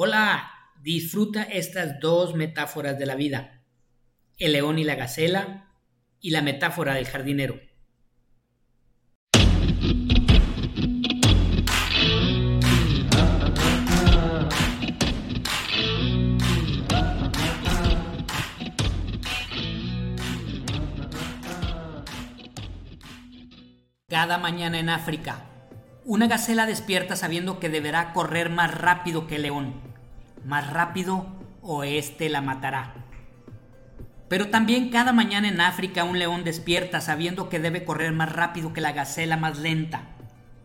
Hola, disfruta estas dos metáforas de la vida, el león y la gacela y la metáfora del jardinero. Cada mañana en África, una gacela despierta sabiendo que deberá correr más rápido que el león. Más rápido o éste la matará. Pero también cada mañana en África un león despierta sabiendo que debe correr más rápido que la gacela más lenta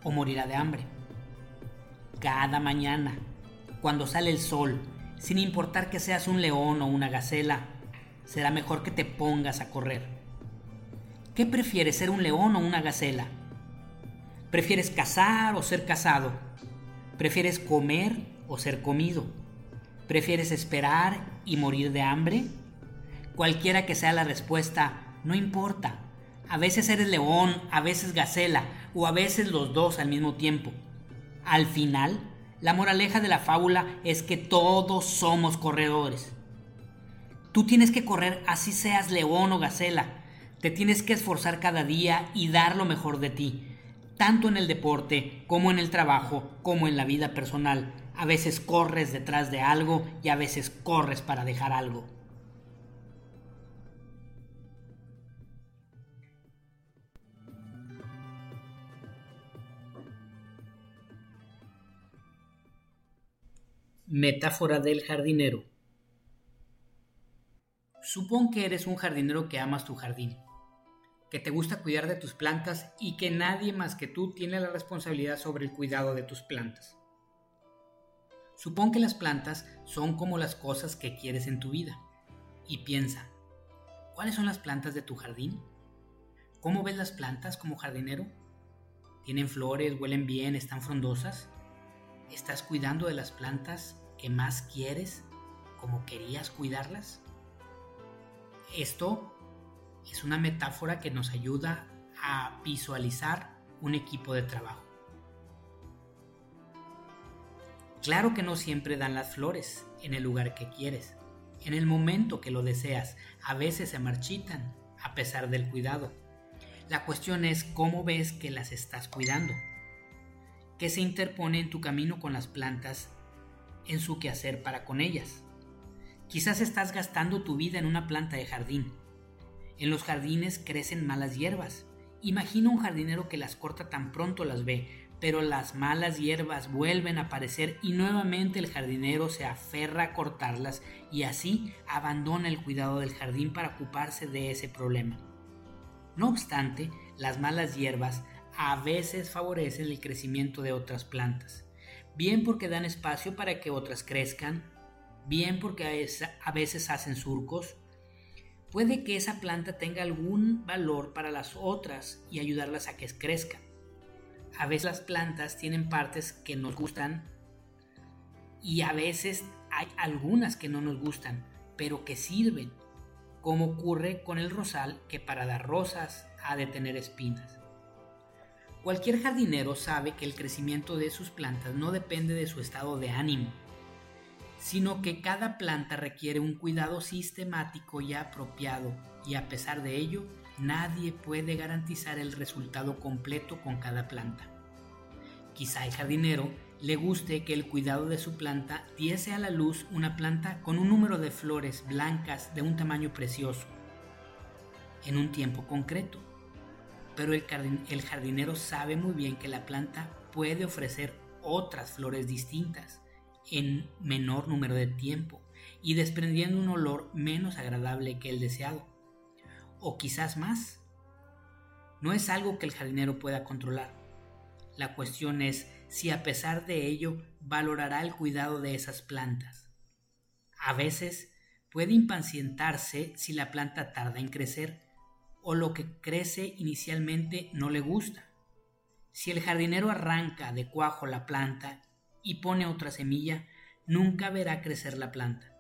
o morirá de hambre. Cada mañana, cuando sale el sol, sin importar que seas un león o una gacela, será mejor que te pongas a correr. ¿Qué prefieres, ser un león o una gacela? ¿Prefieres cazar o ser cazado? ¿Prefieres comer o ser comido? ¿Prefieres esperar y morir de hambre? Cualquiera que sea la respuesta, no importa. A veces eres león, a veces gacela o a veces los dos al mismo tiempo. Al final, la moraleja de la fábula es que todos somos corredores. Tú tienes que correr así seas león o gacela te tienes que esforzar cada día y dar lo mejor de ti, tanto en el deporte como en el trabajo, como en la vida personal. A veces corres detrás de algo y a veces corres para dejar algo. Metáfora del jardinero. Supón que eres un jardinero que amas tu jardín que te gusta cuidar de tus plantas y que nadie más que tú tiene la responsabilidad sobre el cuidado de tus plantas. Supón que las plantas son como las cosas que quieres en tu vida y piensa, ¿cuáles son las plantas de tu jardín? ¿Cómo ves las plantas como jardinero? ¿Tienen flores, huelen bien, están frondosas? ¿Estás cuidando de las plantas que más quieres como querías cuidarlas? Esto es una metáfora que nos ayuda a visualizar un equipo de trabajo. Claro que no siempre dan las flores en el lugar que quieres, en el momento que lo deseas, a veces se marchitan a pesar del cuidado. La cuestión es cómo ves que las estás cuidando. ¿Qué se interpone en tu camino con las plantas en su quehacer para con ellas? Quizás estás gastando tu vida en una planta de jardín en los jardines crecen malas hierbas. Imagina un jardinero que las corta tan pronto las ve, pero las malas hierbas vuelven a aparecer y nuevamente el jardinero se aferra a cortarlas y así abandona el cuidado del jardín para ocuparse de ese problema. No obstante, las malas hierbas a veces favorecen el crecimiento de otras plantas, bien porque dan espacio para que otras crezcan, bien porque a veces hacen surcos, puede que esa planta tenga algún valor para las otras y ayudarlas a que crezcan. A veces las plantas tienen partes que nos gustan y a veces hay algunas que no nos gustan, pero que sirven, como ocurre con el rosal que para dar rosas ha de tener espinas. Cualquier jardinero sabe que el crecimiento de sus plantas no depende de su estado de ánimo, sino que cada planta requiere un cuidado sistemático y apropiado, y a pesar de ello, nadie puede garantizar el resultado completo con cada planta. Quizá el jardinero le guste que el cuidado de su planta diese a la luz una planta con un número de flores blancas de un tamaño precioso, en un tiempo concreto. Pero el, jardinero sabe muy bien que la planta puede ofrecer otras flores distintas en menor número de tiempo y desprendiendo un olor menos agradable que el deseado, o quizás más. No es algo que el jardinero pueda controlar. La cuestión es si a pesar de ello valorará el cuidado de esas plantas. A veces puede impacientarse si la planta tarda en crecer o lo que crece inicialmente no le gusta. Si el jardinero arranca de cuajo la planta y pone otra semilla, nunca verá crecer la planta,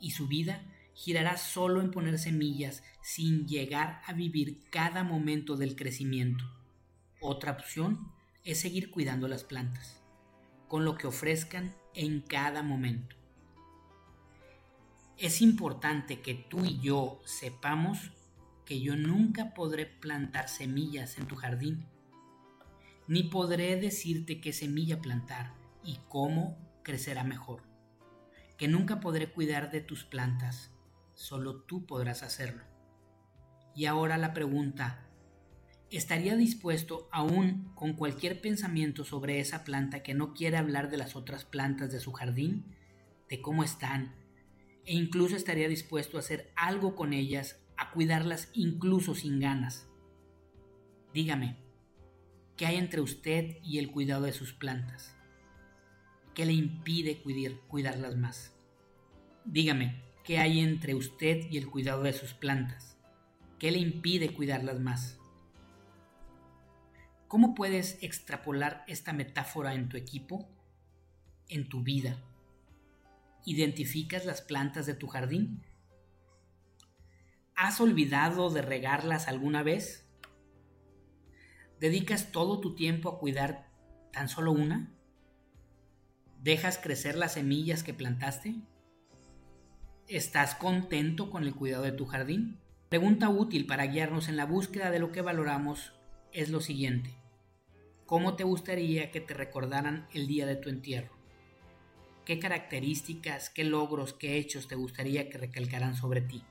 y su vida girará solo en poner semillas sin llegar a vivir cada momento del crecimiento. Otra opción es seguir cuidando las plantas, con lo que ofrezcan en cada momento. Es importante que tú y yo sepamos que yo nunca podré plantar semillas en tu jardín, ni podré decirte qué semilla plantar y cómo crecerá mejor, que nunca podré cuidar de tus plantas, solo tú podrás hacerlo. Y ahora la pregunta, ¿estaría dispuesto aún con cualquier pensamiento sobre esa planta que no quiere hablar de las otras plantas de su jardín, de cómo están, e incluso estaría dispuesto a hacer algo con ellas, a cuidarlas incluso sin ganas? Dígame, ¿qué hay entre usted y el cuidado de sus plantas? ¿Qué le impide cuidarlas más? Dígame, ¿qué hay entre usted y el cuidado de sus plantas? ¿Qué le impide cuidarlas más? ¿Cómo puedes extrapolar esta metáfora en tu equipo, en tu vida? ¿Identificas las plantas de tu jardín? ¿Has olvidado de regarlas alguna vez? ¿Dedicas todo tu tiempo a cuidar tan solo una? ¿Dejas crecer las semillas que plantaste? ¿Estás contento con el cuidado de tu jardín? Pregunta útil para guiarnos en la búsqueda de lo que valoramos es lo siguiente. ¿Cómo te gustaría que te recordaran el día de tu entierro? ¿Qué características, qué logros, qué hechos te gustaría que recalcaran sobre ti?